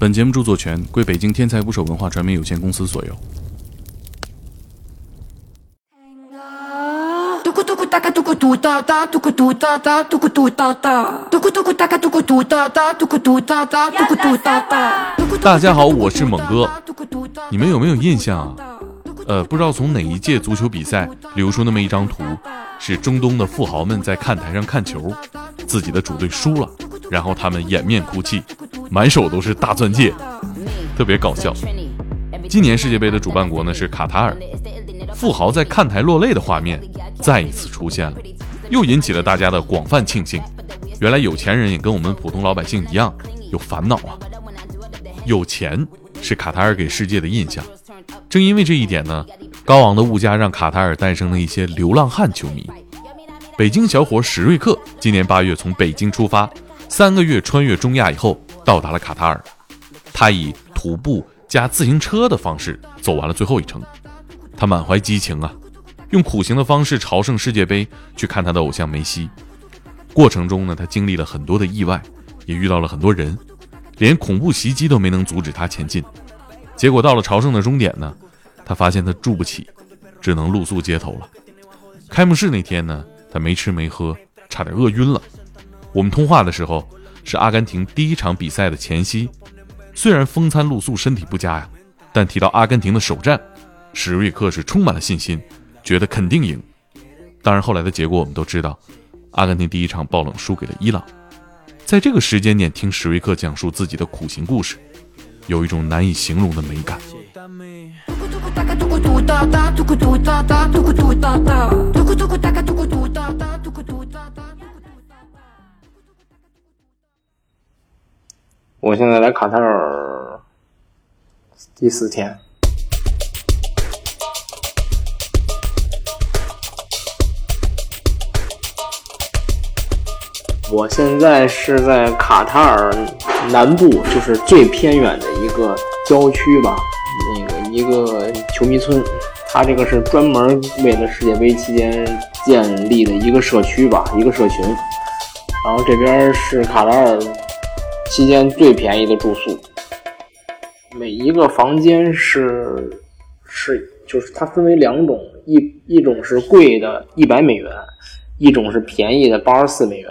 本节目著作权归北京天才捕手文化传媒有限公司所有。大家好，我是猛哥。你们有没有印象啊？呃，不知道从哪一届足球比赛流出那么一张图，是中东的富豪们在看台上看球，自己的主队输了，然后他们掩面哭泣，满手都是大钻戒，特别搞笑。今年世界杯的主办国呢是卡塔尔，富豪在看台落泪的画面再一次出现了，又引起了大家的广泛庆幸。原来有钱人也跟我们普通老百姓一样有烦恼啊，有钱是卡塔尔给世界的印象。正因为这一点呢，高昂的物价让卡塔尔诞生了一些流浪汉球迷。北京小伙史瑞克今年八月从北京出发，三个月穿越中亚以后到达了卡塔尔。他以徒步加自行车的方式走完了最后一程。他满怀激情啊，用苦行的方式朝圣世界杯，去看他的偶像梅西。过程中呢，他经历了很多的意外，也遇到了很多人，连恐怖袭击都没能阻止他前进。结果到了朝圣的终点呢，他发现他住不起，只能露宿街头了。开幕式那天呢，他没吃没喝，差点饿晕了。我们通话的时候是阿根廷第一场比赛的前夕，虽然风餐露宿，身体不佳呀，但提到阿根廷的首战，史瑞克是充满了信心，觉得肯定赢。当然后来的结果我们都知道，阿根廷第一场爆冷输给了伊朗。在这个时间点听史瑞克讲述自己的苦行故事。有一种难以形容的美感。我现在来卡塔尔第四天，我现在是在卡塔尔。南部就是最偏远的一个郊区吧，那个一个球迷村，它这个是专门为了世界杯期间建立的一个社区吧，一个社群。然后这边是卡塔尔期间最便宜的住宿，每一个房间是是就是它分为两种，一一种是贵的，一百美元，一种是便宜的，八十四美元。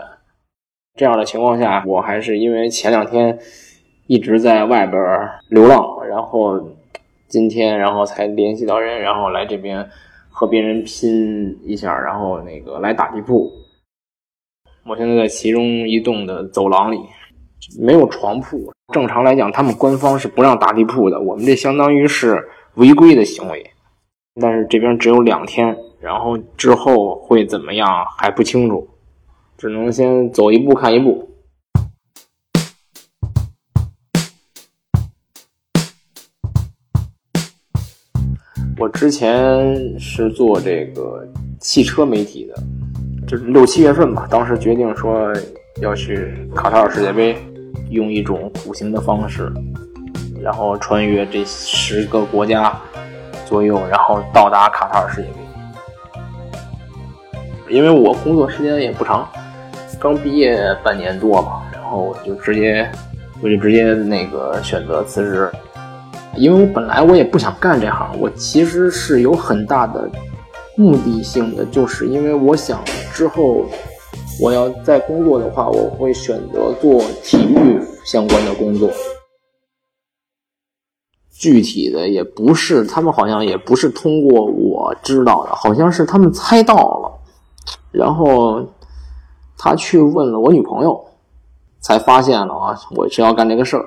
这样的情况下，我还是因为前两天一直在外边流浪，然后今天然后才联系到人，然后来这边和别人拼一下，然后那个来打地铺。我现在在其中一栋的走廊里，没有床铺。正常来讲，他们官方是不让打地铺的，我们这相当于是违规的行为。但是这边只有两天，然后之后会怎么样还不清楚。只能先走一步看一步。我之前是做这个汽车媒体的，就是六七月份吧，当时决定说要去卡塔尔世界杯，用一种苦行的方式，然后穿越这十个国家左右，然后到达卡塔尔世界杯。因为我工作时间也不长。刚毕业半年多嘛，然后我就直接，我就直接那个选择辞职，因为我本来我也不想干这行，我其实是有很大的目的性的，就是因为我想之后我要再工作的话，我会选择做体育相关的工作。具体的也不是，他们好像也不是通过我知道的，好像是他们猜到了，然后。他去问了我女朋友，才发现了啊，我是要干这个事儿。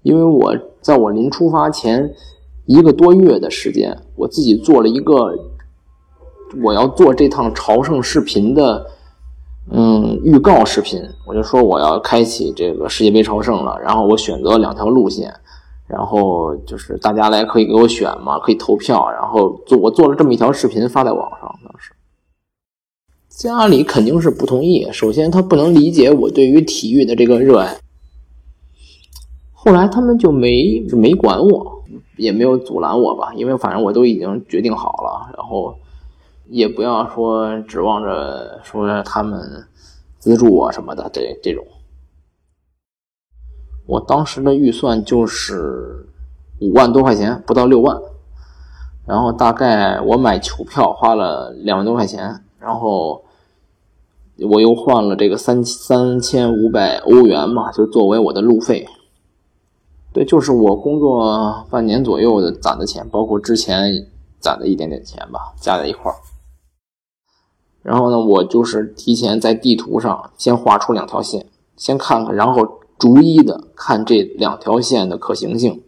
因为我在我临出发前一个多月的时间，我自己做了一个我要做这趟朝圣视频的嗯预告视频。我就说我要开启这个世界杯朝圣了，然后我选择两条路线，然后就是大家来可以给我选嘛，可以投票，然后做我做了这么一条视频发在网上，当时。家里肯定是不同意。首先，他不能理解我对于体育的这个热爱。后来，他们就没没管我，也没有阻拦我吧，因为反正我都已经决定好了。然后，也不要说指望着说他们资助我什么的，这这种。我当时的预算就是五万多块钱，不到六万。然后大概我买球票花了两万多块钱，然后我又换了这个三三千五百欧元嘛，就作为我的路费。对，就是我工作半年左右的攒的钱，包括之前攒的一点点钱吧，加在一块儿。然后呢，我就是提前在地图上先画出两条线，先看看，然后逐一的看这两条线的可行性。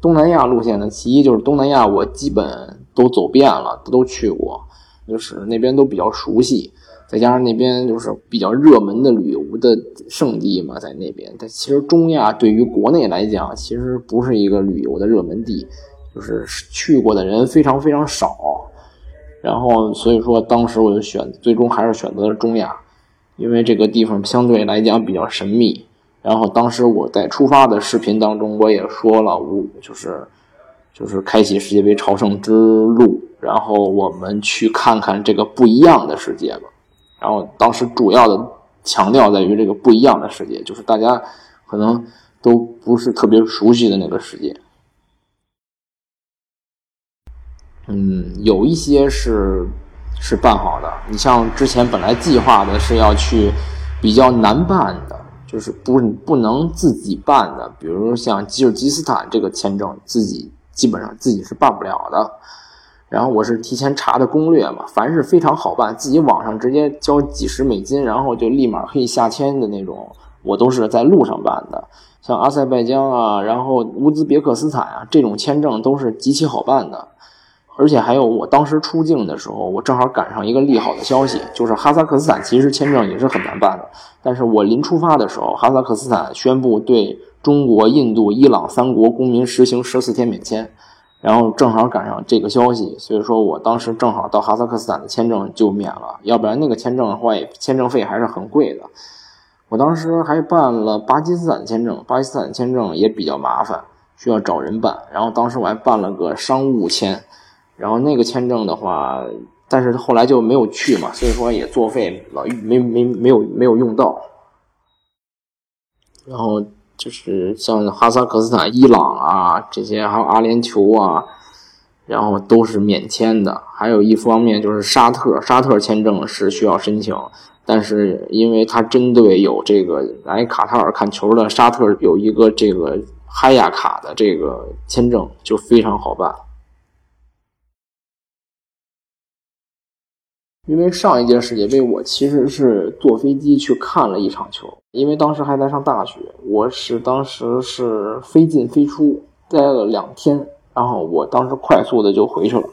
东南亚路线呢，其一就是东南亚我基本都走遍了，都去过，就是那边都比较熟悉，再加上那边就是比较热门的旅游的胜地嘛，在那边。但其实中亚对于国内来讲，其实不是一个旅游的热门地，就是去过的人非常非常少。然后，所以说当时我就选，最终还是选择了中亚，因为这个地方相对来讲比较神秘。然后当时我在出发的视频当中，我也说了，我就是就是开启世界杯朝圣之路，然后我们去看看这个不一样的世界吧。然后当时主要的强调在于这个不一样的世界，就是大家可能都不是特别熟悉的那个世界。嗯，有一些是是办好的。你像之前本来计划的是要去比较难办的，就是不不能自己办的，比如像吉尔吉斯坦这个签证，自己基本上自己是办不了的。然后我是提前查的攻略嘛，凡是非常好办，自己网上直接交几十美金，然后就立马可以下签的那种，我都是在路上办的。像阿塞拜疆啊，然后乌兹别克斯坦啊，这种签证都是极其好办的。而且还有，我当时出境的时候，我正好赶上一个利好的消息，就是哈萨克斯坦其实签证也是很难办的。但是我临出发的时候，哈萨克斯坦宣布对中国、印度、伊朗三国公民实行十四天免签，然后正好赶上这个消息，所以说我当时正好到哈萨克斯坦的签证就免了，要不然那个签证的话，签证费还是很贵的。我当时还办了巴基斯坦签证，巴基斯坦签证也比较麻烦，需要找人办。然后当时我还办了个商务签。然后那个签证的话，但是后来就没有去嘛，所以说也作废了，没没没有没有用到。然后就是像哈萨克斯坦、伊朗啊这些，还有阿联酋啊，然后都是免签的。还有一方面就是沙特，沙特签证是需要申请，但是因为它针对有这个来卡塔尔看球的沙特有一个这个哈亚卡的这个签证，就非常好办。因为上一届世界杯，我其实是坐飞机去看了一场球，因为当时还在上大学，我是当时是飞进飞出，待了两天，然后我当时快速的就回去了。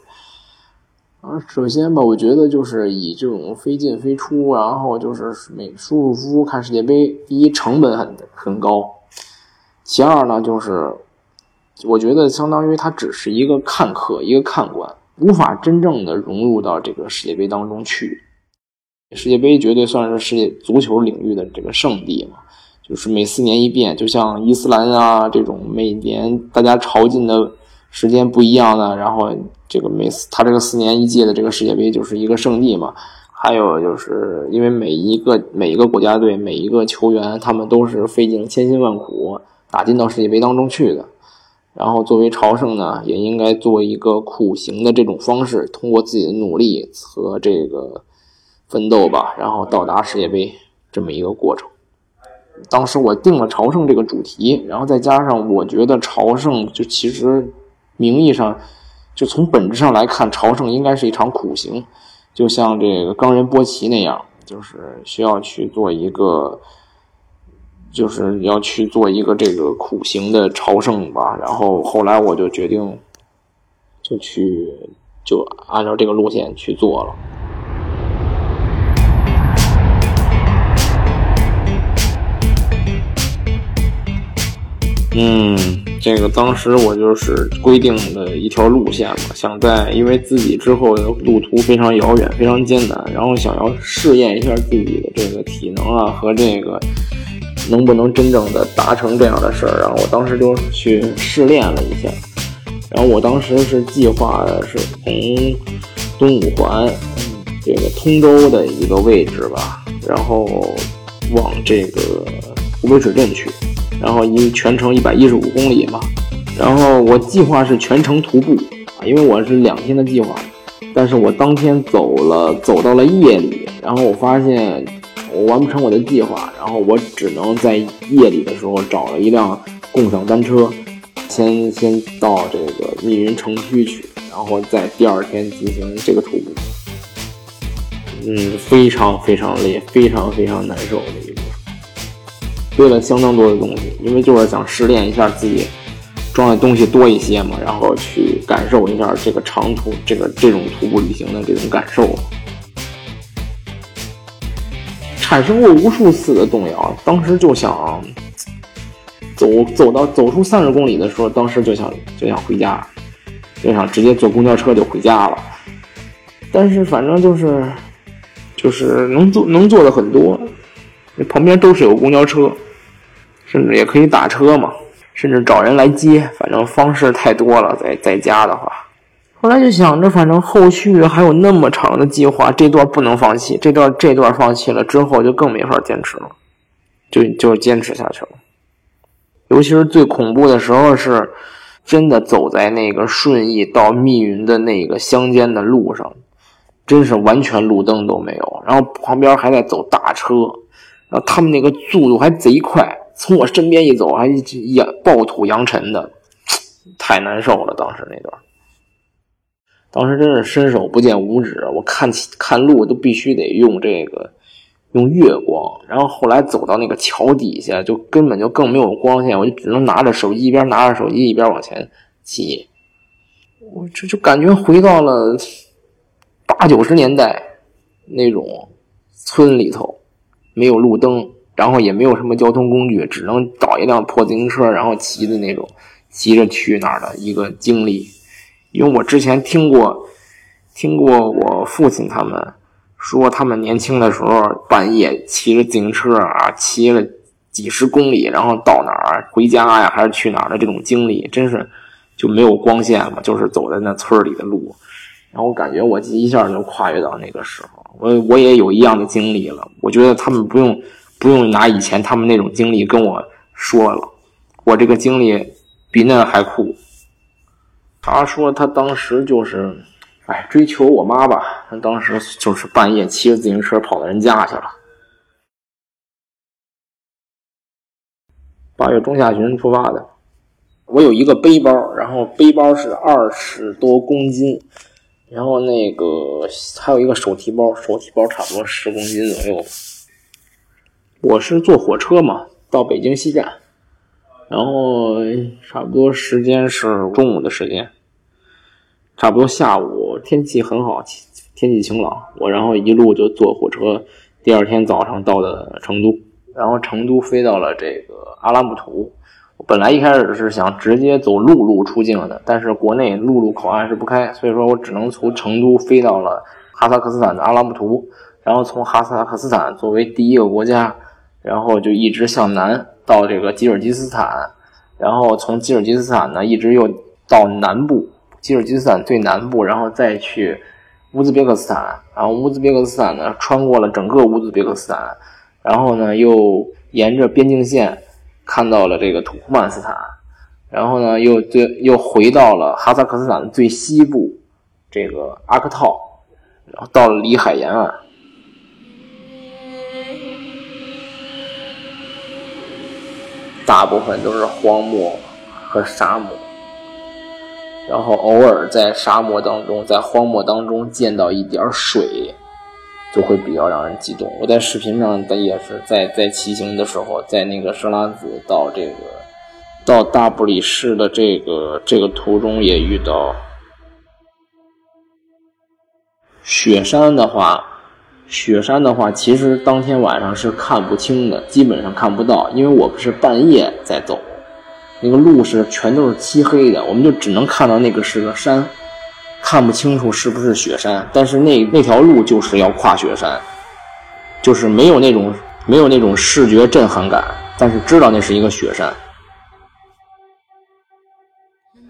啊，首先吧，我觉得就是以这种飞进飞出，然后就是每舒舒服服看世界杯，第一成本很很高，其二呢就是，我觉得相当于它只是一个看客，一个看官。无法真正的融入到这个世界杯当中去。世界杯绝对算是世界足球领域的这个圣地嘛，就是每四年一变，就像伊斯兰啊这种每年大家朝觐的时间不一样的，然后这个每次他这个四年一届的这个世界杯就是一个圣地嘛。还有就是因为每一个每一个国家队每一个球员，他们都是费尽千辛万苦打进到世界杯当中去的。然后作为朝圣呢，也应该做一个苦行的这种方式，通过自己的努力和这个奋斗吧，然后到达世界杯这么一个过程。当时我定了朝圣这个主题，然后再加上我觉得朝圣就其实名义上就从本质上来看，朝圣应该是一场苦行，就像这个冈仁波齐那样，就是需要去做一个。就是要去做一个这个苦行的朝圣吧，然后后来我就决定，就去就按照这个路线去做了。嗯，这个当时我就是规定的一条路线嘛，想在因为自己之后的路途非常遥远，非常艰难，然后想要试验一下自己的这个体能啊和这个。能不能真正的达成这样的事儿？然后我当时就去试练了一下，然后我当时是计划是从东五环这个通州的一个位置吧，然后往这个湖北水镇去，然后一全程一百一十五公里嘛，然后我计划是全程徒步啊，因为我是两天的计划，但是我当天走了，走到了夜里，然后我发现我完不成我的计划，然后我只能在夜里的时候找了一辆共享单车，先先到这个密云城区去，然后在第二天进行这个徒步。嗯，非常非常累，非常非常难受的一路。背了相当多的东西，因为就是想试炼一下自己装的东西多一些嘛，然后去感受一下这个长途这个这种徒步旅行的这种感受。产生过无数次的动摇，当时就想走走到走出三十公里的时候，当时就想就想回家，就想直接坐公交车就回家了。但是反正就是就是能做能做的很多，旁边都是有公交车。甚至也可以打车嘛，甚至找人来接，反正方式太多了。在在家的话，后来就想着，反正后续还有那么长的计划，这段不能放弃。这段这段放弃了之后，就更没法坚持了，就就坚持下去了。尤其是最恐怖的时候，是真的走在那个顺义到密云的那个乡间的路上，真是完全路灯都没有，然后旁边还在走大车，然后他们那个速度还贼快。从我身边一走，还一暴土扬尘的，太难受了。当时那段，当时真是伸手不见五指。我看看路都必须得用这个用月光，然后后来走到那个桥底下，就根本就更没有光线，我就只能拿着手机一边拿着手机一边往前骑。我这就感觉回到了八九十年代那种村里头，没有路灯。然后也没有什么交通工具，只能找一辆破自行车，然后骑的那种，骑着去那儿的一个经历。因为我之前听过，听过我父亲他们说，他们年轻的时候半夜骑着自行车啊，骑了几十公里，然后到哪儿回家呀，还是去哪儿的这种经历，真是就没有光线嘛，就是走在那村里的路。然后我感觉我一下就跨越到那个时候，我我也有一样的经历了。我觉得他们不用。不用拿以前他们那种经历跟我说了，我这个经历比那还酷。他说他当时就是，哎，追求我妈吧。他当时就是半夜骑着自行车跑到人家去了。八月中下旬出发的，我有一个背包，然后背包是二十多公斤，然后那个还有一个手提包，手提包差不多十公斤左右。我是坐火车嘛，到北京西站，然后差不多时间是中午的时间，差不多下午天气很好，天气晴朗，我然后一路就坐火车，第二天早上到的成都，然后成都飞到了这个阿拉木图。我本来一开始是想直接走陆路出境的，但是国内陆路口岸是不开，所以说我只能从成都飞到了哈萨克斯坦的阿拉木图，然后从哈萨克斯坦作为第一个国家。然后就一直向南到这个吉尔吉斯斯坦，然后从吉尔吉斯坦呢一直又到南部，吉尔吉斯斯坦最南部，然后再去乌兹别克斯坦，然后乌兹别克斯坦呢穿过了整个乌兹别克斯坦，然后呢又沿着边境线看到了这个土库曼斯坦，然后呢又最又回到了哈萨克斯坦的最西部这个阿克套，然后到了里海沿岸。大部分都是荒漠和沙漠，然后偶尔在沙漠当中，在荒漠当中见到一点水，就会比较让人激动。我在视频上也是在在骑行的时候，在那个设拉子到这个到大布里市的这个这个途中也遇到雪山的话。雪山的话，其实当天晚上是看不清的，基本上看不到，因为我是半夜在走，那个路是全都是漆黑的，我们就只能看到那个是个山，看不清楚是不是雪山，但是那那条路就是要跨雪山，就是没有那种没有那种视觉震撼感，但是知道那是一个雪山。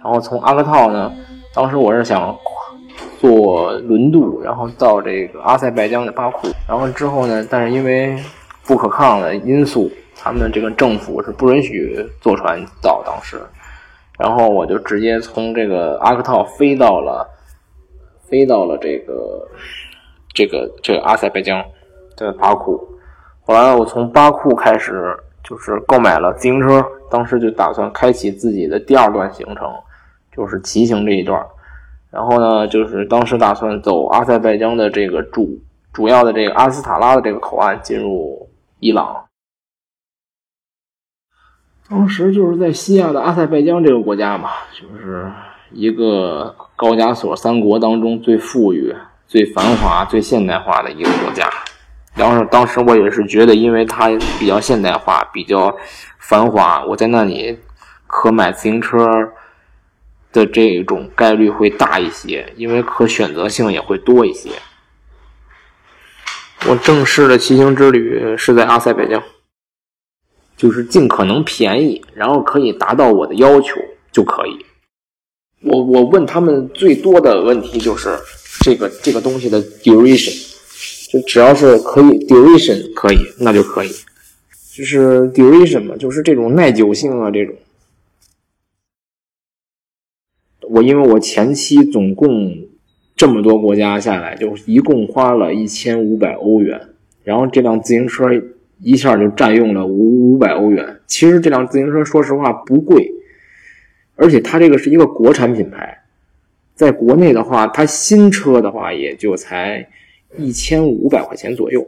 然后从阿克套呢，当时我是想。坐轮渡，然后到这个阿塞拜疆的巴库，然后之后呢？但是因为不可抗的因素，他们这个政府是不允许坐船到当时。然后我就直接从这个阿克套飞到了，飞到了这个这个这个阿塞拜疆的巴库。后来我从巴库开始就是购买了自行车，当时就打算开启自己的第二段行程，就是骑行这一段。然后呢，就是当时打算走阿塞拜疆的这个主主要的这个阿斯塔拉的这个口岸进入伊朗。当时就是在西亚的阿塞拜疆这个国家嘛，就是一个高加索三国当中最富裕、最繁华、最现代化的一个国家。然后当时我也是觉得，因为它比较现代化、比较繁华，我在那里可买自行车的这种概率会大一些，因为可选择性也会多一些。我正式的骑行之旅是在阿塞拜疆。就是尽可能便宜，然后可以达到我的要求就可以。我我问他们最多的问题就是这个这个东西的 duration，就只要是可以 duration 可以，那就可以。就是 duration 嘛，就是这种耐久性啊这种。我因为我前期总共这么多国家下来，就一共花了一千五百欧元，然后这辆自行车。一下就占用了五五百欧元。其实这辆自行车说实话不贵，而且它这个是一个国产品牌，在国内的话，它新车的话也就才一千五百块钱左右。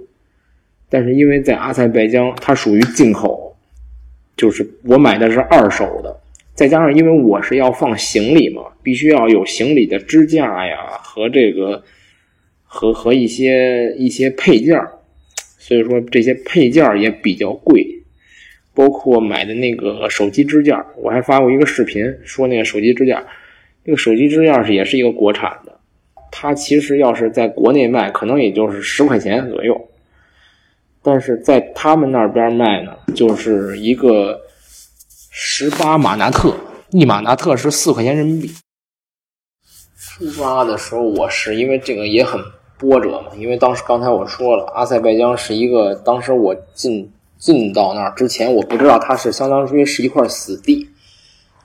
但是因为在阿塞拜疆，它属于进口，就是我买的是二手的，再加上因为我是要放行李嘛，必须要有行李的支架呀和这个和和一些一些配件儿。所以说这些配件也比较贵，包括买的那个手机支架，我还发过一个视频，说那个手机支架，那个手机支架是也是一个国产的，它其实要是在国内卖，可能也就是十块钱左右，但是在他们那边卖呢，就是一个十八马纳特，一马纳特是四块钱人民币。出发的时候，我是因为这个也很。波折嘛，因为当时刚才我说了，阿塞拜疆是一个，当时我进进到那儿之前，我不知道它是相当于是一块死地，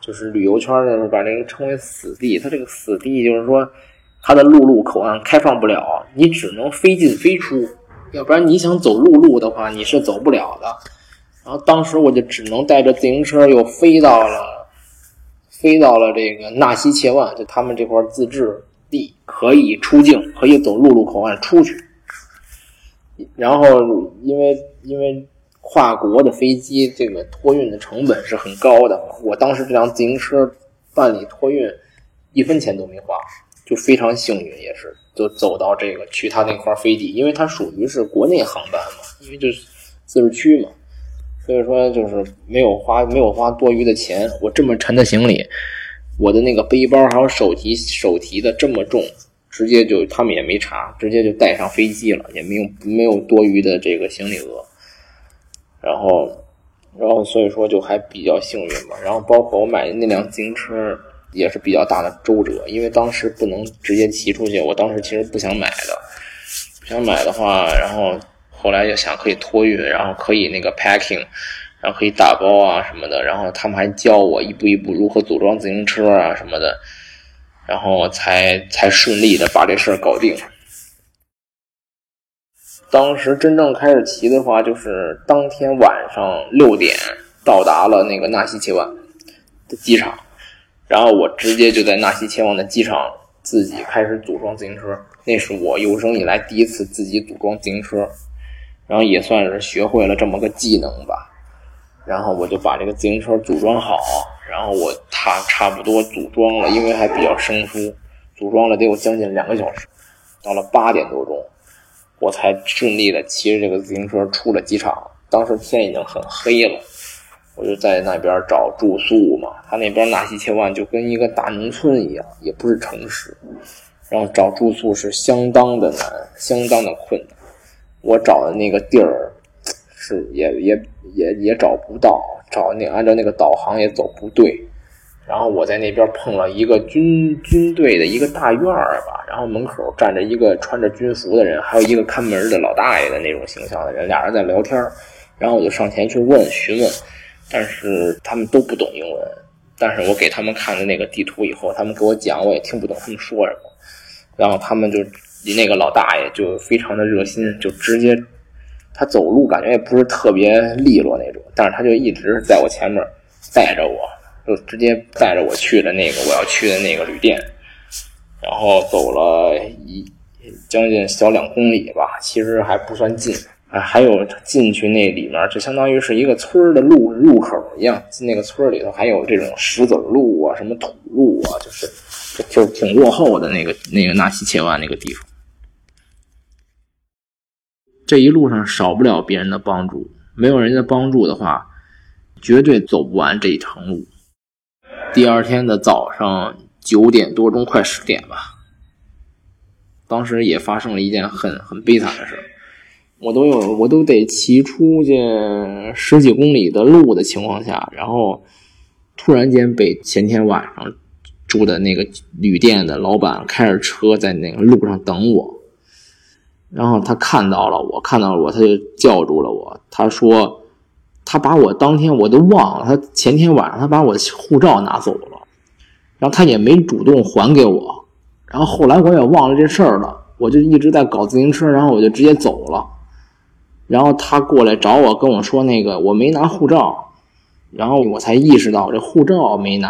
就是旅游圈的把这个称为死地。它这个死地就是说，它的陆路口岸开放不了，你只能飞进飞出，要不然你想走陆路的话，你是走不了的。然后当时我就只能带着自行车又飞到了，飞到了这个纳西切万，就他们这块自治。地可以出境，可以走陆路口岸出去。然后，因为因为跨国的飞机这个托运的成本是很高的，我当时这辆自行车办理托运一分钱都没花，就非常幸运，也是就走到这个去他那块飞地，因为它属于是国内航班嘛，因为就是自治区嘛，所以说就是没有花没有花多余的钱，我这么沉的行李。我的那个背包还有手提手提的这么重，直接就他们也没查，直接就带上飞机了，也没有没有多余的这个行李额。然后，然后所以说就还比较幸运吧。然后包括我买的那辆自行车也是比较大的周折，因为当时不能直接骑出去，我当时其实不想买的，不想买的话，然后后来又想可以托运，然后可以那个 packing。然后可以打包啊什么的，然后他们还教我一步一步如何组装自行车啊什么的，然后才才顺利的把这事儿搞定。当时真正开始骑的话，就是当天晚上六点到达了那个纳西切万的机场，然后我直接就在纳西切万的机场自己开始组装自行车，那是我有生以来第一次自己组装自行车，然后也算是学会了这么个技能吧。然后我就把这个自行车组装好，然后我他差不多组装了，因为还比较生疏，组装了得有将近两个小时。到了八点多钟，我才顺利的骑着这个自行车出了机场。当时天已经很黑了，我就在那边找住宿嘛。他那边纳西切万就跟一个大农村一样，也不是城市，然后找住宿是相当的难，相当的困难。我找的那个地儿。是也也也也找不到，找那按照那个导航也走不对，然后我在那边碰了一个军军队的一个大院儿吧，然后门口站着一个穿着军服的人，还有一个看门的老大爷的那种形象的人，俩人在聊天然后我就上前去问询问，但是他们都不懂英文。但是我给他们看的那个地图以后，他们给我讲，我也听不懂他们说什么。然后他们就那个老大爷就非常的热心，就直接他走路感觉也不是特别利落那种，但是他就一直在我前面带着我，就直接带着我去了那个我要去的那个旅店。然后走了一将近小两公里吧，其实还不算近。啊，还有进去那里面，就相当于是一个村的路入口一样。进那个村里头还有这种石子路啊，什么土路啊，就是就挺落后的那个那个纳西切万那个地方。这一路上少不了别人的帮助，没有人的帮助的话，绝对走不完这一程路。第二天的早上九点多钟，快十点吧，当时也发生了一件很很悲惨的事。我都有，我都得骑出去十几公里的路的情况下，然后突然间被前天晚上住的那个旅店的老板开着车在那个路上等我，然后他看到了我，看到了我，他就叫住了我。他说他把我当天我都忘了，他前天晚上他把我护照拿走了，然后他也没主动还给我，然后后来我也忘了这事儿了，我就一直在搞自行车，然后我就直接走了。然后他过来找我，跟我说那个我没拿护照，然后我才意识到这护照没拿，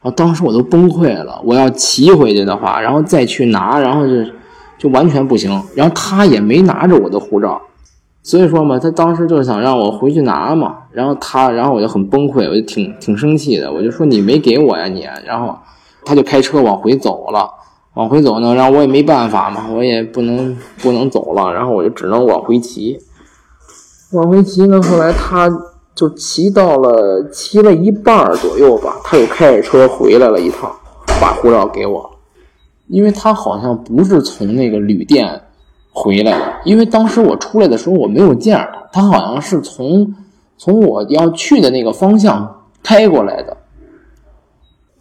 然后当时我都崩溃了。我要骑回去的话，然后再去拿，然后就就完全不行。然后他也没拿着我的护照，所以说嘛，他当时就是想让我回去拿嘛。然后他，然后我就很崩溃，我就挺挺生气的，我就说你没给我呀你。然后他就开车往回走了。往回走呢，然后我也没办法嘛，我也不能不能走了，然后我就只能往回骑。往回骑呢，后来他就骑到了，骑了一半左右吧，他又开着车回来了一趟，把护照给我，因为他好像不是从那个旅店回来的，因为当时我出来的时候我没有见着他，他好像是从从我要去的那个方向开过来的。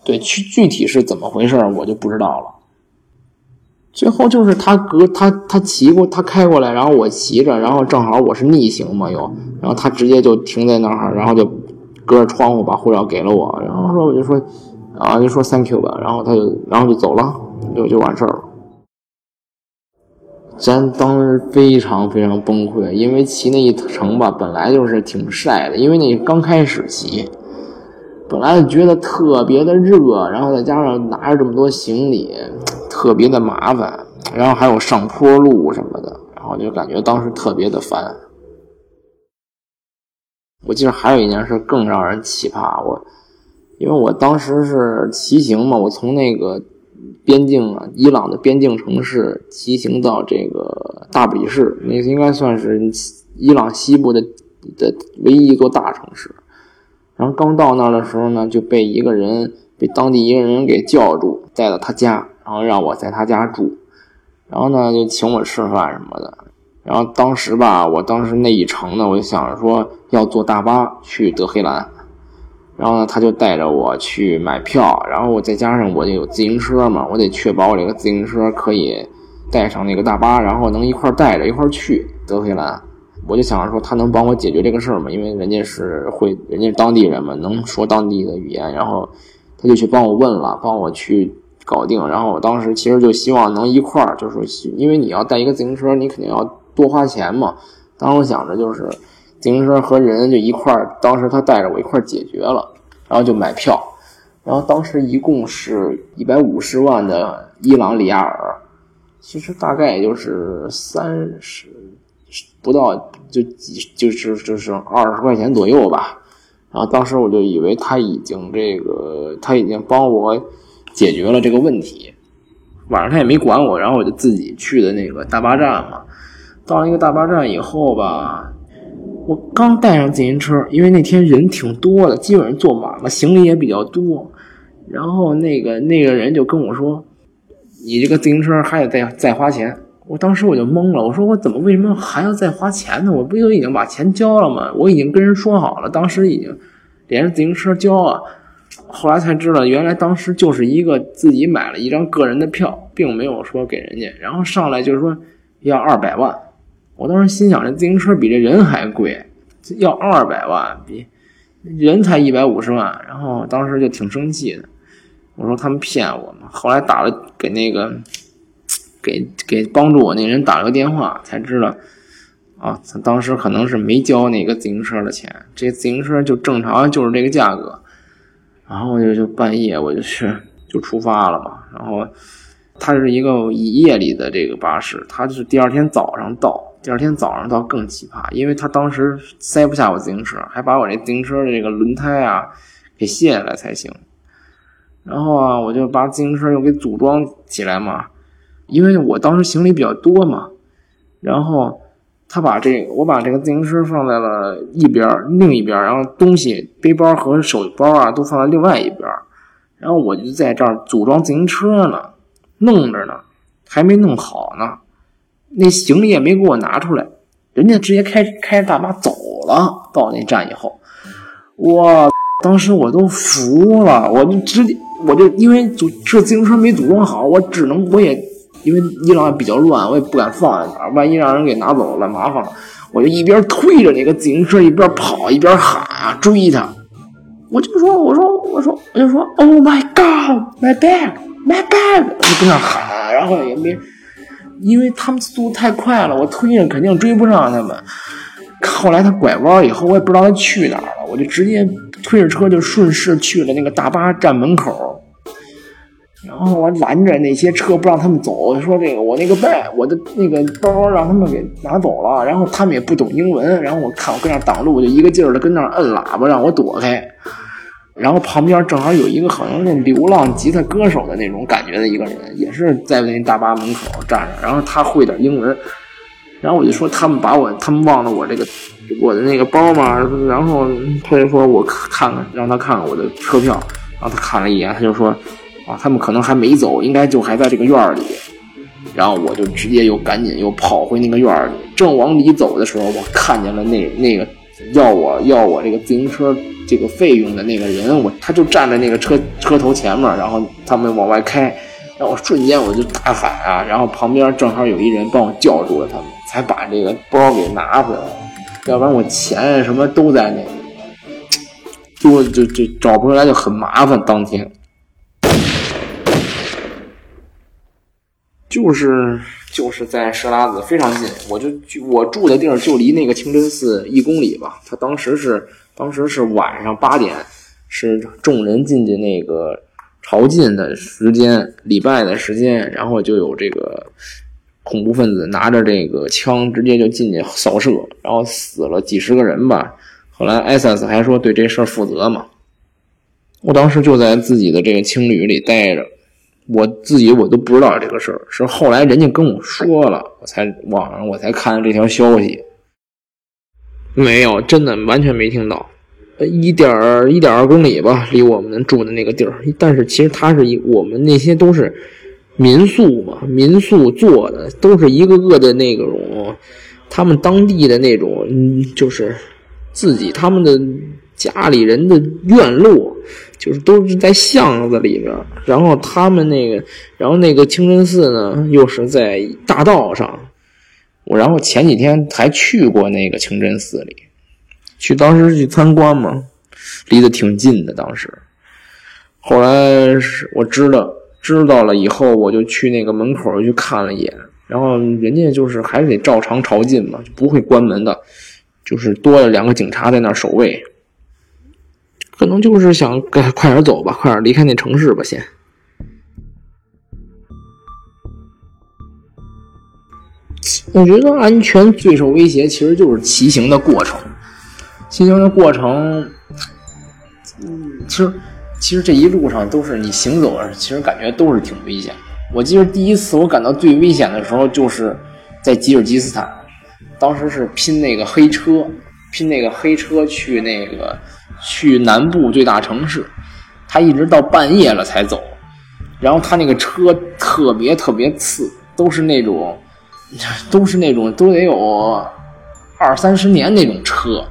对，具具体是怎么回事我就不知道了。最后就是他隔他他骑过他开过来，然后我骑着，然后正好我是逆行嘛又，然后他直接就停在那儿，然后就隔着窗户把护照给了我，然后说我就说啊就说 thank you 吧，然后他就然后就走了，就就完事儿了。咱当时非常非常崩溃，因为骑那一程吧本来就是挺晒的，因为那刚开始骑，本来觉得特别的热，然后再加上拿着这么多行李。特别的麻烦，然后还有上坡路什么的，然后就感觉当时特别的烦。我记得还有一件事更让人奇葩，我因为我当时是骑行嘛，我从那个边境啊，伊朗的边境城市骑行到这个大比市，那应该算是伊朗西部的的唯一一座大城市。然后刚到那儿的时候呢，就被一个人被当地一个人给叫住，带到他家。然后让我在他家住，然后呢就请我吃饭什么的。然后当时吧，我当时那一程呢，我就想着说要坐大巴去德黑兰。然后呢，他就带着我去买票，然后我再加上我就有自行车嘛，我得确保我这个自行车可以带上那个大巴，然后能一块带着一块去德黑兰。我就想着说他能帮我解决这个事儿嘛，因为人家是会，人家是当地人嘛，能说当地的语言。然后他就去帮我问了，帮我去。搞定，然后我当时其实就希望能一块儿，就是因为你要带一个自行车，你肯定要多花钱嘛。当时我想着就是自行车和人就一块儿，当时他带着我一块儿解决了，然后就买票，然后当时一共是一百五十万的伊朗里亚尔，其实大概也就是三十不到，就几就是就是二十块钱左右吧。然后当时我就以为他已经这个他已经帮我。解决了这个问题，晚上他也没管我，然后我就自己去的那个大巴站嘛。到那个大巴站以后吧，我刚带上自行车，因为那天人挺多的，基本上坐满了，行李也比较多。然后那个那个人就跟我说：“你这个自行车还得再再花钱。”我当时我就懵了，我说：“我怎么为什么还要再花钱呢？我不就已经把钱交了吗？我已经跟人说好了，当时已经连着自行车交了。”后来才知道，原来当时就是一个自己买了一张个人的票，并没有说给人家。然后上来就是说要二百万，我当时心想，这自行车比这人还贵，要二百万，比人才一百五十万。然后当时就挺生气的，我说他们骗我嘛。后来打了给那个给给帮助我那人打了个电话，才知道啊，他当时可能是没交那个自行车的钱，这自行车就正常就是这个价格。然后就就半夜我就去就出发了嘛，然后。它是一个夜里的这个巴士，它是第二天早上到，第二天早上倒更奇葩，因为他当时塞不下我自行车，还把我这自行车的这个轮胎啊给卸下来才行。然后啊，我就把自行车又给组装起来嘛，因为我当时行李比较多嘛。然后他把这，我把这个自行车放在了一边，另一边，然后东西背包和手包啊都放在另外一边，然后我就在这儿组装自行车呢。弄着呢，还没弄好呢，那行李也没给我拿出来，人家直接开开着大巴走了。到那站以后，哇，当时我都服了，我就直接我就因为这自行车没组装好，我只能我也因为伊朗比较乱，我也不敢放在那儿，万一让人给拿走了麻烦了，我就一边推着那个自行车一边跑一边喊追他，我就说我说我说我就说 Oh my God, my bag。My bag，就跟那喊，然后也没，因为他们速度太快了，我推着肯定追不上他们。后来他拐弯以后，我也不知道他去哪儿了，我就直接推着车就顺势去了那个大巴站门口。然后我拦着那些车不让他们走，说这个我那个袋，我的那个包让他们给拿走了。然后他们也不懂英文，然后我看我跟那挡路，我就一个劲儿的跟那摁喇叭让我躲开。然后旁边正好有一个好像是流浪吉他歌手的那种感觉的一个人，也是在那大巴门口站着。然后他会点英文，然后我就说他们把我，他们忘了我这个我的那个包嘛。然后他就说我看看，让他看看我的车票。然后他看了一眼，他就说啊，他们可能还没走，应该就还在这个院里。然后我就直接又赶紧又跑回那个院里，正往里走的时候，我看见了那那个要我要我这个自行车。这个费用的那个人，我他就站在那个车车头前面，然后他们往外开，然后瞬间我就大喊啊，然后旁边正好有一人帮我叫住了他们，才把这个包给拿回来，要不然我钱什么都在那，就就就找不回来就很麻烦。当天就是就是在设拉子非常近，我就我住的地儿就离那个清真寺一公里吧，他当时是。当时是晚上八点，是众人进去那个朝觐的时间，礼拜的时间，然后就有这个恐怖分子拿着这个枪直接就进去扫射，然后死了几十个人吧。后来 SS 还说对这事儿负责嘛。我当时就在自己的这个青旅里待着，我自己我都不知道这个事儿，是后来人家跟我说了，我才网上我才看了这条消息。没有，真的完全没听到。一点一点二公里吧，离我们住的那个地儿。但是其实它是一，我们那些都是民宿嘛，民宿做的都是一个个的那种，他们当地的那种，嗯，就是自己他们的家里人的院落，就是都是在巷子里边。然后他们那个，然后那个清真寺呢，又是在大道上。我然后前几天还去过那个清真寺里，去当时去参观嘛，离得挺近的。当时，后来是我知道知道了以后，我就去那个门口去看了一眼，然后人家就是还是得照常朝觐嘛，不会关门的，就是多了两个警察在那守卫，可能就是想快快点走吧，快点离开那城市吧，先。我觉得安全最受威胁，其实就是骑行的过程。骑行的过程，嗯，其实其实这一路上都是你行走，其实感觉都是挺危险。我记得第一次我感到最危险的时候，就是在吉尔吉斯坦，当时是拼那个黑车，拼那个黑车去那个去南部最大城市，他一直到半夜了才走，然后他那个车特别特别次，都是那种。都是那种都得有二三十年那种车，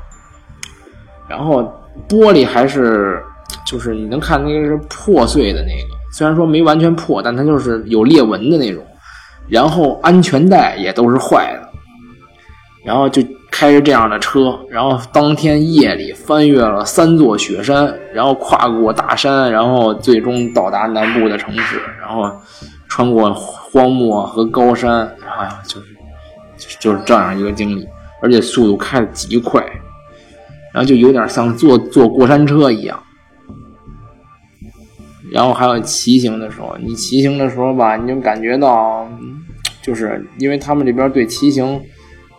然后玻璃还是就是你能看那个是破碎的那个，虽然说没完全破，但它就是有裂纹的那种。然后安全带也都是坏的，然后就开着这样的车，然后当天夜里翻越了三座雪山，然后跨过大山，然后最终到达南部的城市，然后穿过荒漠和高山，哎呀，就是就是这样一个经历，而且速度开的极快，然后就有点像坐坐过山车一样。然后还有骑行的时候，你骑行的时候吧，你就感觉到，就是因为他们这边对骑行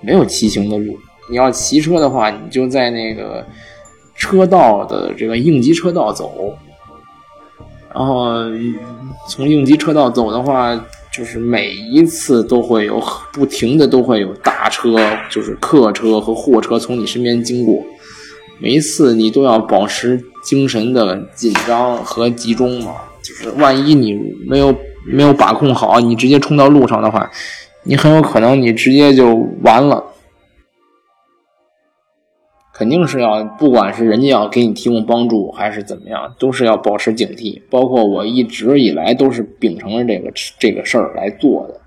没有骑行的路，你要骑车的话，你就在那个车道的这个应急车道走，然后从应急车道走的话，就是每一次都会有不停的都会有大车，就是客车和货车从你身边经过，每一次你都要保持。精神的紧张和集中嘛，就是万一你没有没有把控好，你直接冲到路上的话，你很有可能你直接就完了。肯定是要，不管是人家要给你提供帮助还是怎么样，都是要保持警惕。包括我一直以来都是秉承着这个这个事儿来做的。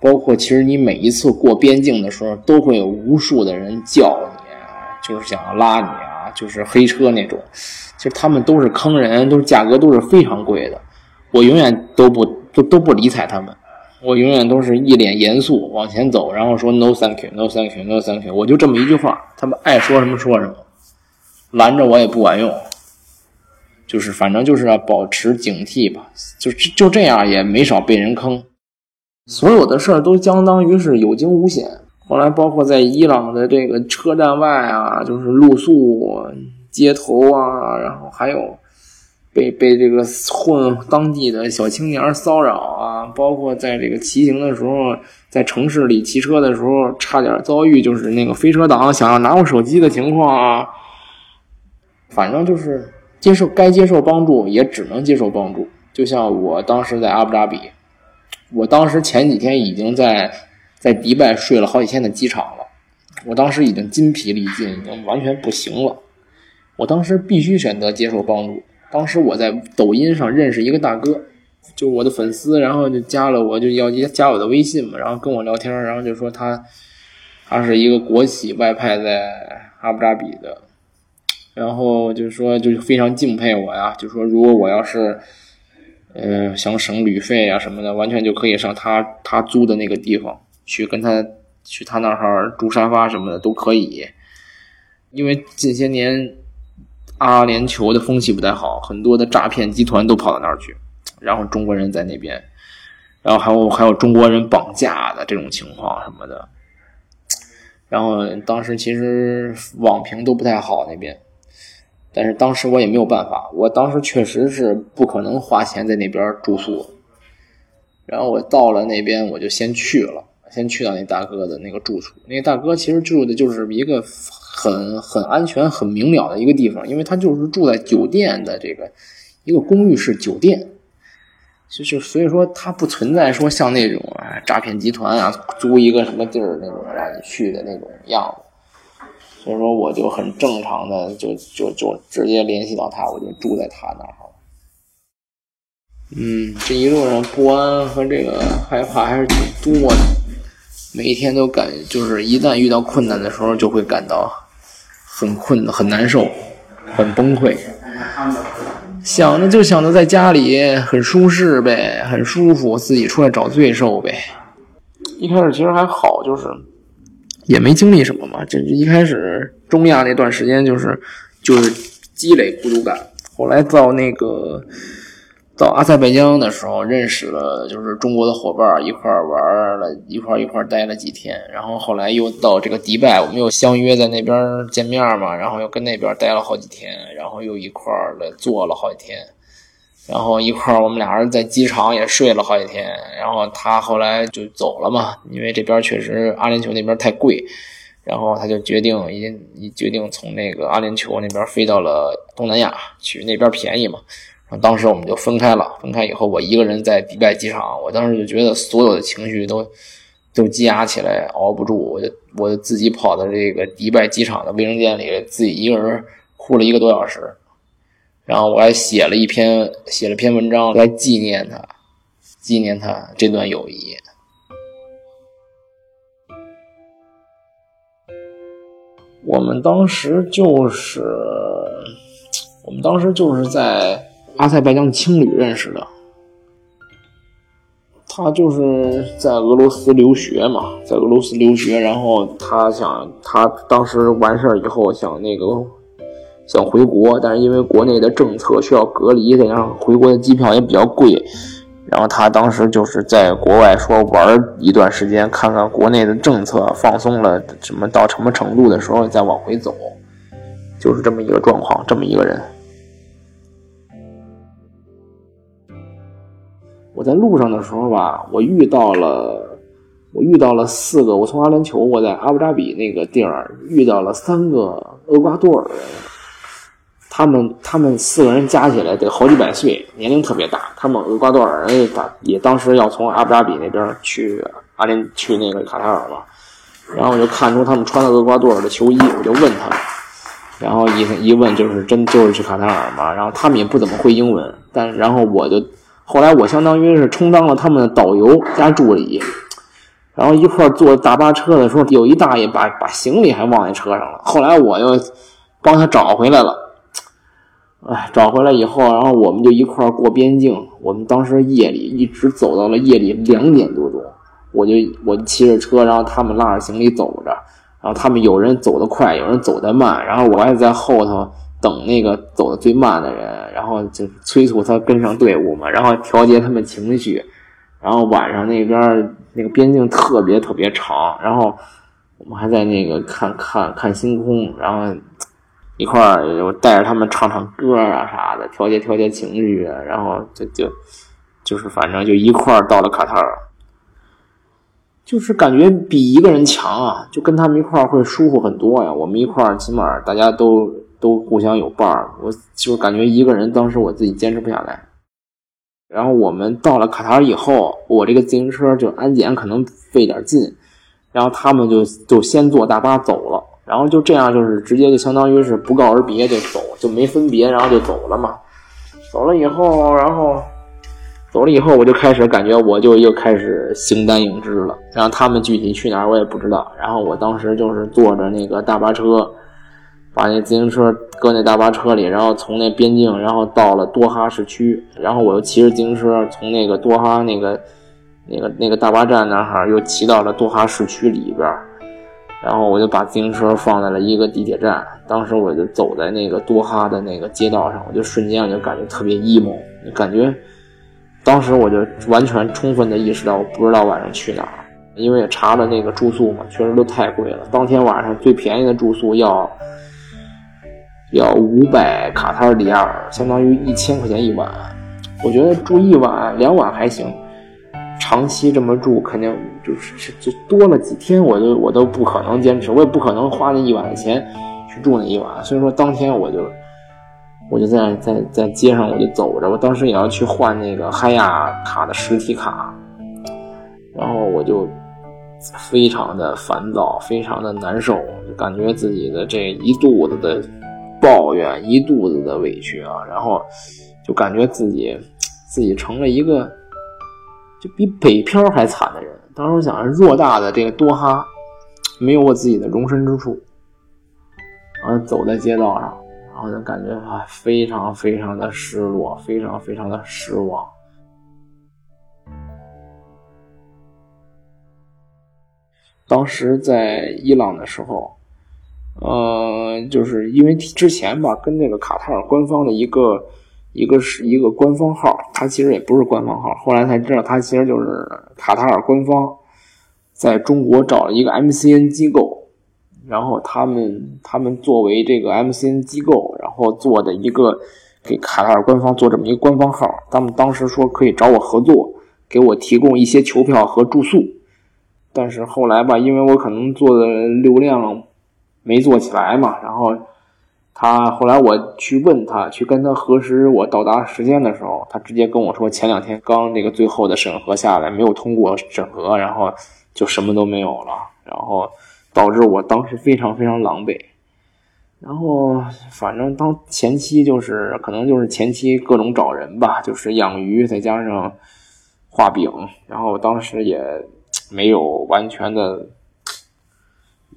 包括其实你每一次过边境的时候，都会有无数的人叫你，就是想要拉你啊，就是黑车那种。其实他们都是坑人，都是价格都是非常贵的。我永远都不都都不理睬他们，我永远都是一脸严肃往前走，然后说 “no thank you”，“no thank you”，“no thank you”，我就这么一句话，他们爱说什么说什么，拦着我也不管用。就是反正就是要保持警惕吧，就就这样也没少被人坑。所有的事儿都相当于是有惊无险。后来包括在伊朗的这个车站外啊，就是露宿。街头啊，然后还有被被这个混当地的小青年骚扰啊，包括在这个骑行的时候，在城市里骑车的时候，差点遭遇就是那个飞车党想要拿我手机的情况啊。反正就是接受该接受帮助，也只能接受帮助。就像我当时在阿布扎比，我当时前几天已经在在迪拜睡了好几天的机场了，我当时已经筋疲力尽，已经完全不行了。我当时必须选择接受帮助。当时我在抖音上认识一个大哥，就是我的粉丝，然后就加了我，就要加我的微信嘛，然后跟我聊天，然后就说他他是一个国企外派在阿布扎比的，然后就说就非常敬佩我呀，就说如果我要是嗯想省旅费啊什么的，完全就可以上他他租的那个地方去跟他去他那儿住沙发什么的都可以，因为近些年。阿联酋的风气不太好，很多的诈骗集团都跑到那儿去，然后中国人在那边，然后还有还有中国人绑架的这种情况什么的，然后当时其实网评都不太好那边，但是当时我也没有办法，我当时确实是不可能花钱在那边住宿，然后我到了那边我就先去了，先去到那大哥的那个住处，那大哥其实住的就是一个。很很安全、很明了的一个地方，因为他就是住在酒店的这个一个公寓式酒店，就是所以说他不存在说像那种啊诈骗集团啊租一个什么地儿那种让你去的那种样子，所以说我就很正常的就就就直接联系到他，我就住在他那儿。嗯，这一路上不安和这个害怕还是挺多的，每一天都感就是一旦遇到困难的时候就会感到。很困很难受，很崩溃，想着就想着在家里很舒适呗，很舒服，自己出来找罪受呗。一开始其实还好，就是也没经历什么嘛。这一开始中亚那段时间就是就是积累孤独感，后来到那个。到阿塞拜疆的时候，认识了就是中国的伙伴，一块玩了一块一块待了几天。然后后来又到这个迪拜，我们又相约在那边见面嘛。然后又跟那边待了好几天，然后又一块的坐了好几天。然后一块我们俩人在机场也睡了好几天。然后他后来就走了嘛，因为这边确实阿联酋那边太贵。然后他就决定，已经决定从那个阿联酋那边飞到了东南亚去，那边便宜嘛。当时我们就分开了，分开以后，我一个人在迪拜机场，我当时就觉得所有的情绪都都积压起来，熬不住，我就我就自己跑到这个迪拜机场的卫生间里，自己一个人哭了一个多小时，然后我还写了一篇写了篇文章来纪念他，纪念他这段友谊。我们当时就是，我们当时就是在阿塞拜疆青旅认识的。他就是在俄罗斯留学嘛，在俄罗斯留学，然后他想，他当时完事儿以后想那个想回国，但是因为国内的政策需要隔离，再加上回国的机票也比较贵，然后他当时就是在国外说玩一段时间，看看国内的政策放松了什么到什么程度的时候再往回走，就是这么一个状况，这么一个人。我在路上的时候吧，我遇到了，我遇到了四个。我从阿联酋，我在阿布扎比那个地儿遇到了三个厄瓜多尔人，他们他们四个人加起来得好几百岁，年龄特别大。他们厄瓜多尔人也也当时要从阿布扎比那边去阿联去那个卡塔尔嘛，然后我就看出他们穿了厄瓜多尔的球衣，我就问他们，然后一一问就是真就是去卡塔尔嘛，然后他们也不怎么会英文，但然后我就。后来我相当于是充当了他们的导游加助理，然后一块坐大巴车的时候，有一大爷把把行李还忘在车上了。后来我又帮他找回来了，哎，找回来以后，然后我们就一块过边境。我们当时夜里一直走到了夜里两点多钟，我就我骑着车，然后他们拉着行李走着，然后他们有人走得快，有人走得慢，然后我还在后头。等那个走的最慢的人，然后就催促他跟上队伍嘛，然后调节他们情绪。然后晚上那边那个边境特别特别长，然后我们还在那个看看看星空，然后一块儿我带着他们唱唱歌啊啥的，调节调节情绪，然后就就就是反正就一块儿到了卡塔尔，就是感觉比一个人强啊，就跟他们一块儿会舒服很多呀。我们一块儿起码大家都。都互相有伴儿，我就感觉一个人当时我自己坚持不下来。然后我们到了卡塔尔以后，我这个自行车就安检可能费点劲，然后他们就就先坐大巴走了，然后就这样就是直接就相当于是不告而别就走，就没分别，然后就走了嘛。走了以后，然后走了以后，我就开始感觉我就又开始形单影只了。然后他们具体去哪儿我也不知道。然后我当时就是坐着那个大巴车。把那自行车搁那大巴车里，然后从那边境，然后到了多哈市区，然后我又骑着自行车从那个多哈那个那个那个大巴站那儿又骑到了多哈市区里边，然后我就把自行车放在了一个地铁站。当时我就走在那个多哈的那个街道上，我就瞬间我就感觉特别 emo，感觉当时我就完全充分的意识到我不知道晚上去哪儿，因为查了那个住宿嘛，确实都太贵了。当天晚上最便宜的住宿要。要五百卡塔尔里亚尔，相当于一千块钱一晚。我觉得住一晚、两晚还行，长期这么住肯定就是就多了几天，我都我都不可能坚持，我也不可能花那一晚的钱去住那一晚。所以说当天我就我就在在在街上我就走着，我当时也要去换那个嗨亚卡的实体卡，然后我就非常的烦躁，非常的难受，就感觉自己的这一肚子的。抱怨一肚子的委屈啊，然后就感觉自己 自己成了一个就比北漂还惨的人。当时我想着，偌大的这个多哈没有我自己的容身之处，然后走在街道上，然后就感觉啊，非常非常的失落，非常非常的失望。当时在伊朗的时候。呃，就是因为之前吧，跟那个卡塔尔官方的一个一个是一个官方号，它其实也不是官方号，后来才知道它其实就是卡塔尔官方在中国找了一个 MCN 机构，然后他们他们作为这个 MCN 机构，然后做的一个给卡塔尔官方做这么一个官方号，他们当时说可以找我合作，给我提供一些球票和住宿，但是后来吧，因为我可能做的流量。没做起来嘛，然后他后来我去问他，去跟他核实我到达时间的时候，他直接跟我说前两天刚那个最后的审核下来，没有通过审核，然后就什么都没有了，然后导致我当时非常非常狼狈。然后反正当前期就是可能就是前期各种找人吧，就是养鱼再加上画饼，然后当时也没有完全的。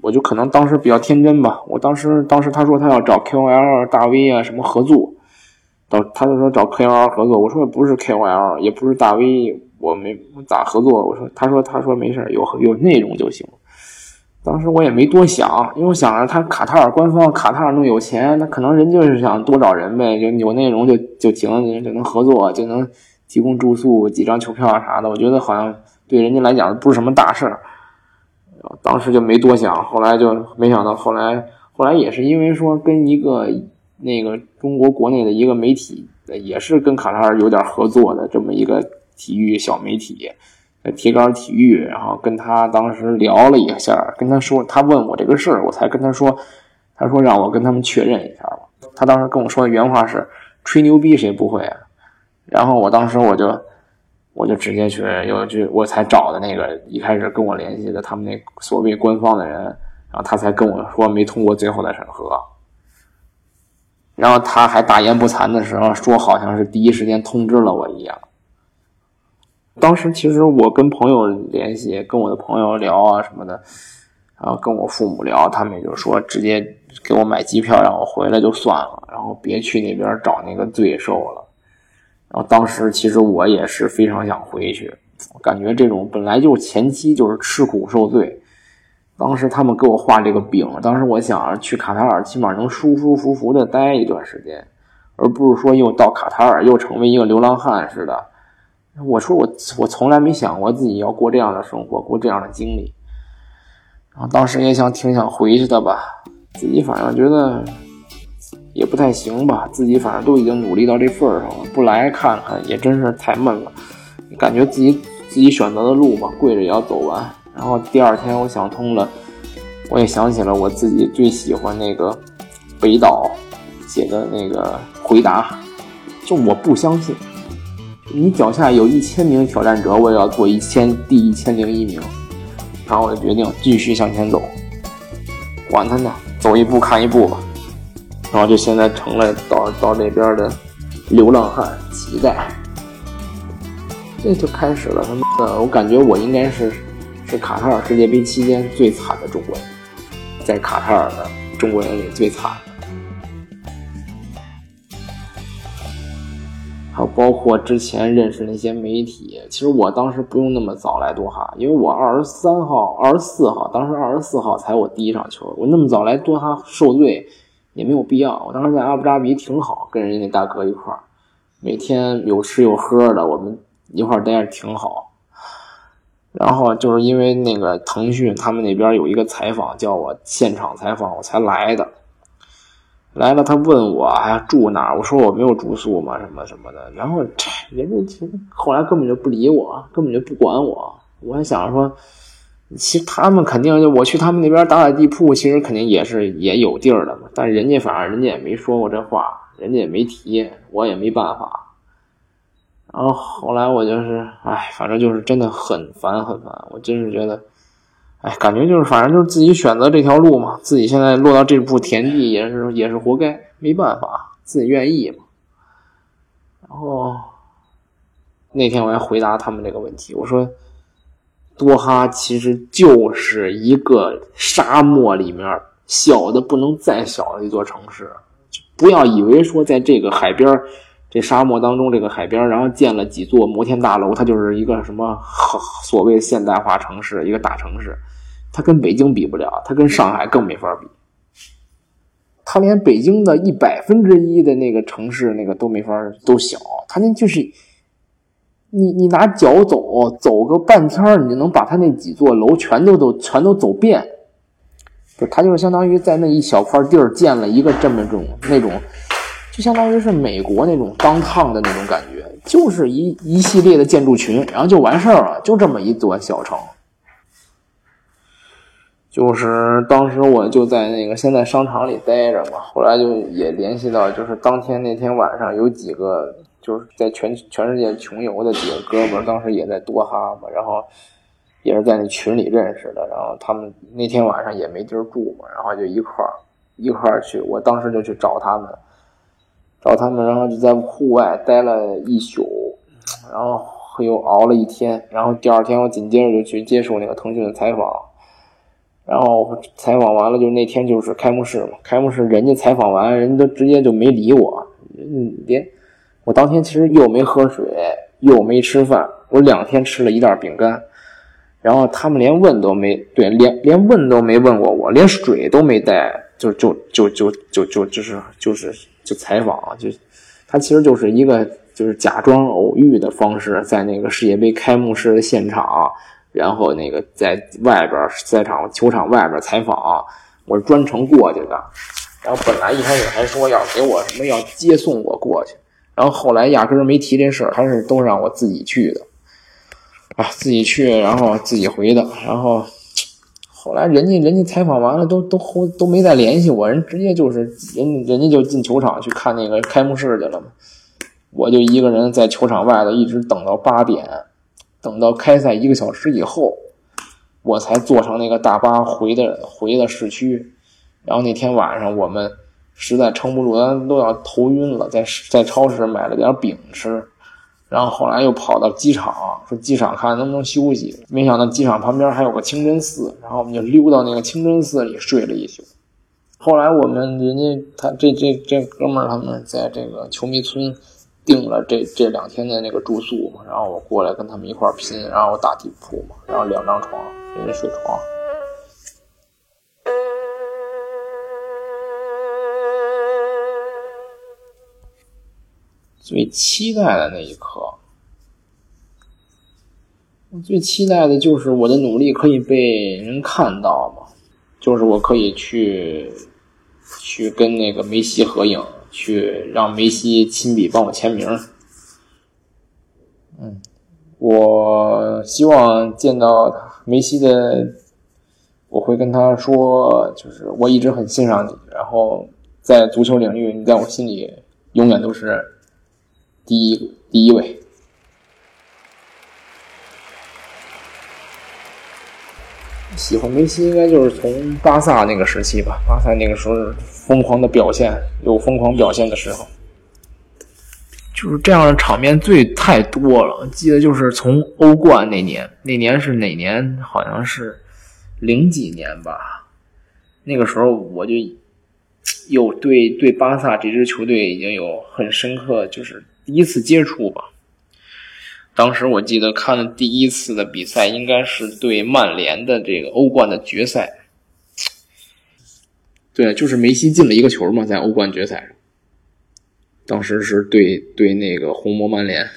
我就可能当时比较天真吧。我当时当时他说他要找 KOL 大 V 啊什么合作，到他就说找 KOL 合作，我说不是 KOL，也不是大 V，我没咋合作。我说他说他说没事，有有内容就行。当时我也没多想，因为我想着他卡塔尔官方，卡塔尔那么有钱，那可能人就是想多找人呗，就有内容就就行，就能合作，就能提供住宿、几张球票啊啥的。我觉得好像对人家来讲不是什么大事儿，当时就没多想。后来就没想到，后来后来也是因为说跟一个那个中国国内的一个媒体，也是跟卡塔尔有点合作的这么一个体育小媒体。铁杆体育，然后跟他当时聊了一下，跟他说，他问我这个事儿，我才跟他说，他说让我跟他们确认一下吧。他当时跟我说的原话是：“吹牛逼谁不会啊？”然后我当时我就我就直接去，又去我才找的那个一开始跟我联系的他们那所谓官方的人，然后他才跟我说没通过最后的审核。然后他还大言不惭的时候说，好像是第一时间通知了我一样。当时其实我跟朋友联系，跟我的朋友聊啊什么的，然后跟我父母聊，他们也就说直接给我买机票让我回来就算了，然后别去那边找那个罪受了。然后当时其实我也是非常想回去，感觉这种本来就前期就是吃苦受罪。当时他们给我画这个饼，当时我想去卡塔尔，起码能舒舒服服的待一段时间，而不是说又到卡塔尔又成为一个流浪汉似的。我说我我从来没想过自己要过这样的生活，过这样的经历。然后当时也想挺想回去的吧，自己反正觉得也不太行吧，自己反正都已经努力到这份儿上了，不来看看也真是太闷了。感觉自己自己选择的路吧，跪着也要走完。然后第二天我想通了，我也想起了我自己最喜欢那个北岛写的那个回答，就我不相信。你脚下有一千名挑战者，我也要做一千第一千零一名。然后我就决定继续向前走，管他呢，走一步看一步吧。然后就现在成了到到这边的流浪汉乞丐，这就开始了。他妈的，我感觉我应该是是卡塔尔世界杯期间最惨的中国人，在卡塔尔的中国人里最惨。还有包括之前认识那些媒体，其实我当时不用那么早来多哈，因为我二十三号、二十四号，当时二十四号才我第一场球，我那么早来多哈受罪也没有必要。我当时在阿布扎比挺好，跟人家那大哥一块儿，每天有吃有喝的，我们一块儿待着挺好。然后就是因为那个腾讯他们那边有一个采访，叫我现场采访，我才来的。来了，他问我还住哪儿？我说我没有住宿嘛，什么什么的。然后人家其实后来根本就不理我，根本就不管我。我还想着说，其实他们肯定就我去他们那边打打地铺，其实肯定也是也有地儿的嘛。但人家反正人家也没说过这话，人家也没提，我也没办法。然后后来我就是，哎，反正就是真的很烦很烦。我真是觉得。哎，感觉就是，反正就是自己选择这条路嘛，自己现在落到这步田地也是也是活该，没办法，自己愿意嘛。然后那天我还回答他们这个问题，我说多哈其实就是一个沙漠里面小的不能再小的一座城市，不要以为说在这个海边这沙漠当中，这个海边，然后建了几座摩天大楼，它就是一个什么所谓现代化城市，一个大城市。它跟北京比不了，它跟上海更没法比。它连北京的一百分之一的那个城市那个都没法都小。它那就是，你你拿脚走走个半天，你就能把它那几座楼全都都全都走遍。就它就是相当于在那一小块地儿建了一个这么种那种。就相当于是美国那种当趟的那种感觉，就是一一系列的建筑群，然后就完事儿了，就这么一座小城。就是当时我就在那个现在商场里待着嘛，后来就也联系到，就是当天那天晚上有几个就是在全全世界穷游的几个哥们儿，当时也在多哈嘛，然后也是在那群里认识的，然后他们那天晚上也没地儿住嘛，然后就一块儿一块儿去，我当时就去找他们。找他们，然后就在户外待了一宿，然后又熬了一天，然后第二天我紧接着就去接受那个腾讯的采访，然后采访完了，就那天就是开幕式嘛。开幕式人家采访完，人都直接就没理我，嗯，连我当天其实又没喝水，又没吃饭，我两天吃了一袋饼干。然后他们连问都没对，连连问都没问过我，连水都没带，就就就就就就就是就是就采访，就他其实就是一个就是假装偶遇的方式，在那个世界杯开幕式的现场，然后那个在外边赛场球场外边采访，我是专程过去的。然后本来一开始还说要给我什么要接送我过去，然后后来压根儿没提这事儿，还是都让我自己去的。啊，自己去，然后自己回的，然后后来人家人家采访完了，都都后都没再联系我，人直接就是人人家就进球场去看那个开幕式去了嘛，我就一个人在球场外头一直等到八点，等到开赛一个小时以后，我才坐上那个大巴回的回的市区，然后那天晚上我们实在撑不住，咱都要头晕了，在在超市买了点饼吃。然后后来又跑到机场，说机场看能不能休息。没想到机场旁边还有个清真寺，然后我们就溜到那个清真寺里睡了一宿。后来我们人家他这这这哥们儿他们在这个球迷村订了这这两天的那个住宿嘛，然后我过来跟他们一块拼，然后我打地铺嘛，然后两张床，一人睡床。最期待的那一刻，我最期待的就是我的努力可以被人看到嘛，就是我可以去去跟那个梅西合影，去让梅西亲笔帮我签名。嗯，我希望见到梅西的，我会跟他说，就是我一直很欣赏你，然后在足球领域，你在我心里永远都是。第一第一位，喜欢梅西应该就是从巴萨那个时期吧。巴萨那个时候疯狂的表现，有疯狂表现的时候，就是这样的场面最太多了。记得就是从欧冠那年，那年是哪年？好像是零几年吧。那个时候我就有对对巴萨这支球队已经有很深刻，就是。第一次接触吧，当时我记得看的第一次的比赛应该是对曼联的这个欧冠的决赛，对，就是梅西进了一个球嘛，在欧冠决赛上，当时是对对那个红魔曼联，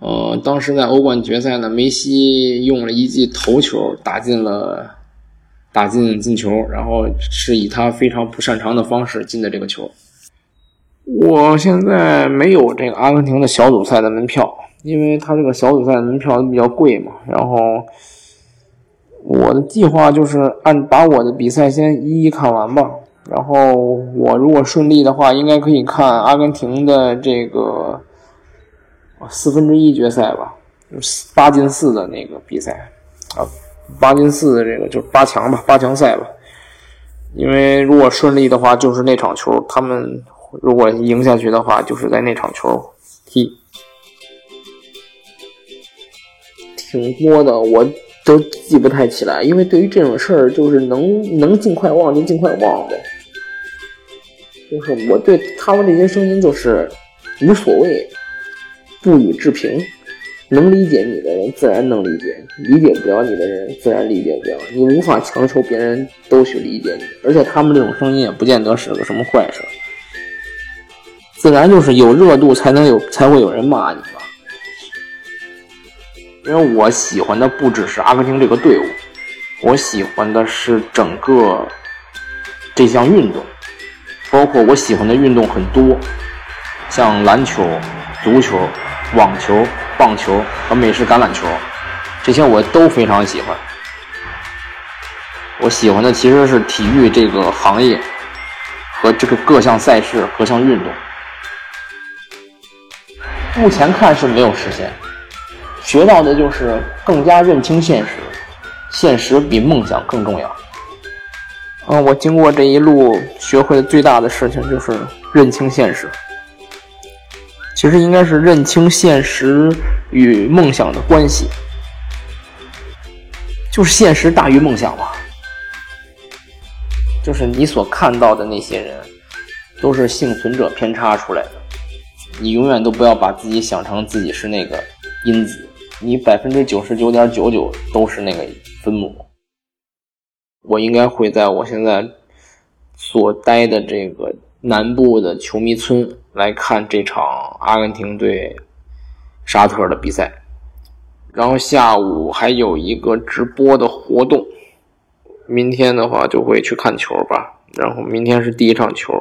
呃，当时在欧冠决赛呢，梅西用了一记头球打进了打进进球，然后是以他非常不擅长的方式进的这个球。我现在没有这个阿根廷的小组赛的门票，因为他这个小组赛的门票比较贵嘛。然后我的计划就是按把我的比赛先一一看完吧。然后我如果顺利的话，应该可以看阿根廷的这个四分之一决赛吧，八进四的那个比赛啊，八进四的这个就是八强吧，八强赛吧。因为如果顺利的话，就是那场球他们。如果赢下去的话，就是在那场球踢，挺多的，我都记不太起来。因为对于这种事儿，就是能能尽快忘就尽快忘呗。就是我对他们这些声音就是无所谓，不予置评。能理解你的人自然能理解，理解不了你的人自然理解不了。你无法强求别人都去理解你，而且他们这种声音也不见得是个什么坏事。自然就是有热度才能有，才会有人骂你吧。因为我喜欢的不只是阿根廷这个队伍，我喜欢的是整个这项运动，包括我喜欢的运动很多，像篮球、足球、网球、棒球和美式橄榄球，这些我都非常喜欢。我喜欢的其实是体育这个行业和这个各项赛事、各项运动。目前看是没有实现，学到的就是更加认清现实，现实比梦想更重要。嗯，我经过这一路学会的最大的事情就是认清现实。其实应该是认清现实与梦想的关系。就是现实大于梦想嘛。就是你所看到的那些人，都是幸存者偏差出来的。你永远都不要把自己想成自己是那个因子，你百分之九十九点九九都是那个分母。我应该会在我现在所待的这个南部的球迷村来看这场阿根廷对沙特的比赛，然后下午还有一个直播的活动。明天的话就会去看球吧，然后明天是第一场球，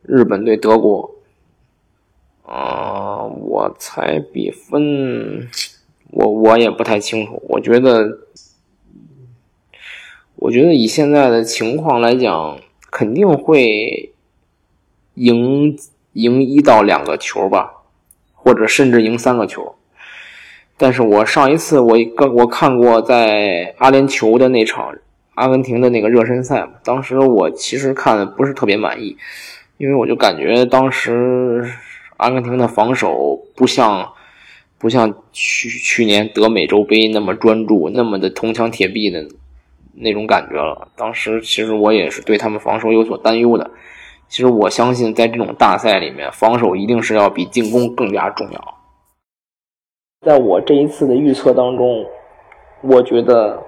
日本对德国。啊，我猜比分，我我也不太清楚。我觉得，我觉得以现在的情况来讲，肯定会赢赢一到两个球吧，或者甚至赢三个球。但是我上一次我刚我看过在阿联酋的那场。阿根廷的那个热身赛，当时我其实看的不是特别满意，因为我就感觉当时阿根廷的防守不像不像去去年德美洲杯那么专注，那么的铜墙铁壁的那种感觉了。当时其实我也是对他们防守有所担忧的。其实我相信，在这种大赛里面，防守一定是要比进攻更加重要。在我这一次的预测当中，我觉得。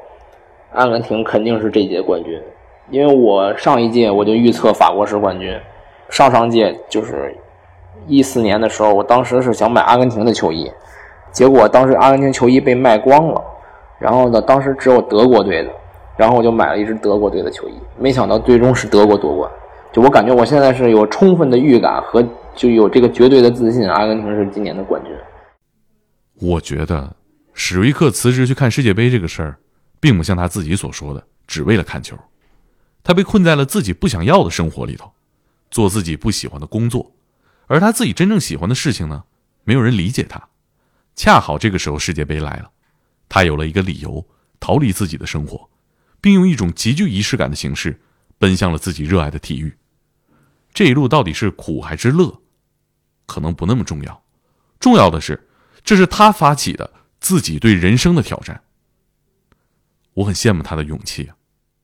阿根廷肯定是这届冠军，因为我上一届我就预测法国是冠军，上上届就是一四年的时候，我当时是想买阿根廷的球衣，结果当时阿根廷球衣被卖光了，然后呢，当时只有德国队的，然后我就买了一支德国队的球衣，没想到最终是德国夺冠，就我感觉我现在是有充分的预感和就有这个绝对的自信，阿根廷是今年的冠军。我觉得史瑞克辞职去看世界杯这个事儿。并不像他自己所说的，只为了看球。他被困在了自己不想要的生活里头，做自己不喜欢的工作，而他自己真正喜欢的事情呢，没有人理解他。恰好这个时候世界杯来了，他有了一个理由逃离自己的生活，并用一种极具仪式感的形式奔向了自己热爱的体育。这一路到底是苦还是乐，可能不那么重要。重要的是，这是他发起的自己对人生的挑战。我很羡慕他的勇气，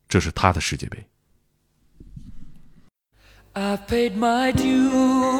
这是他的世界杯。I've paid my due.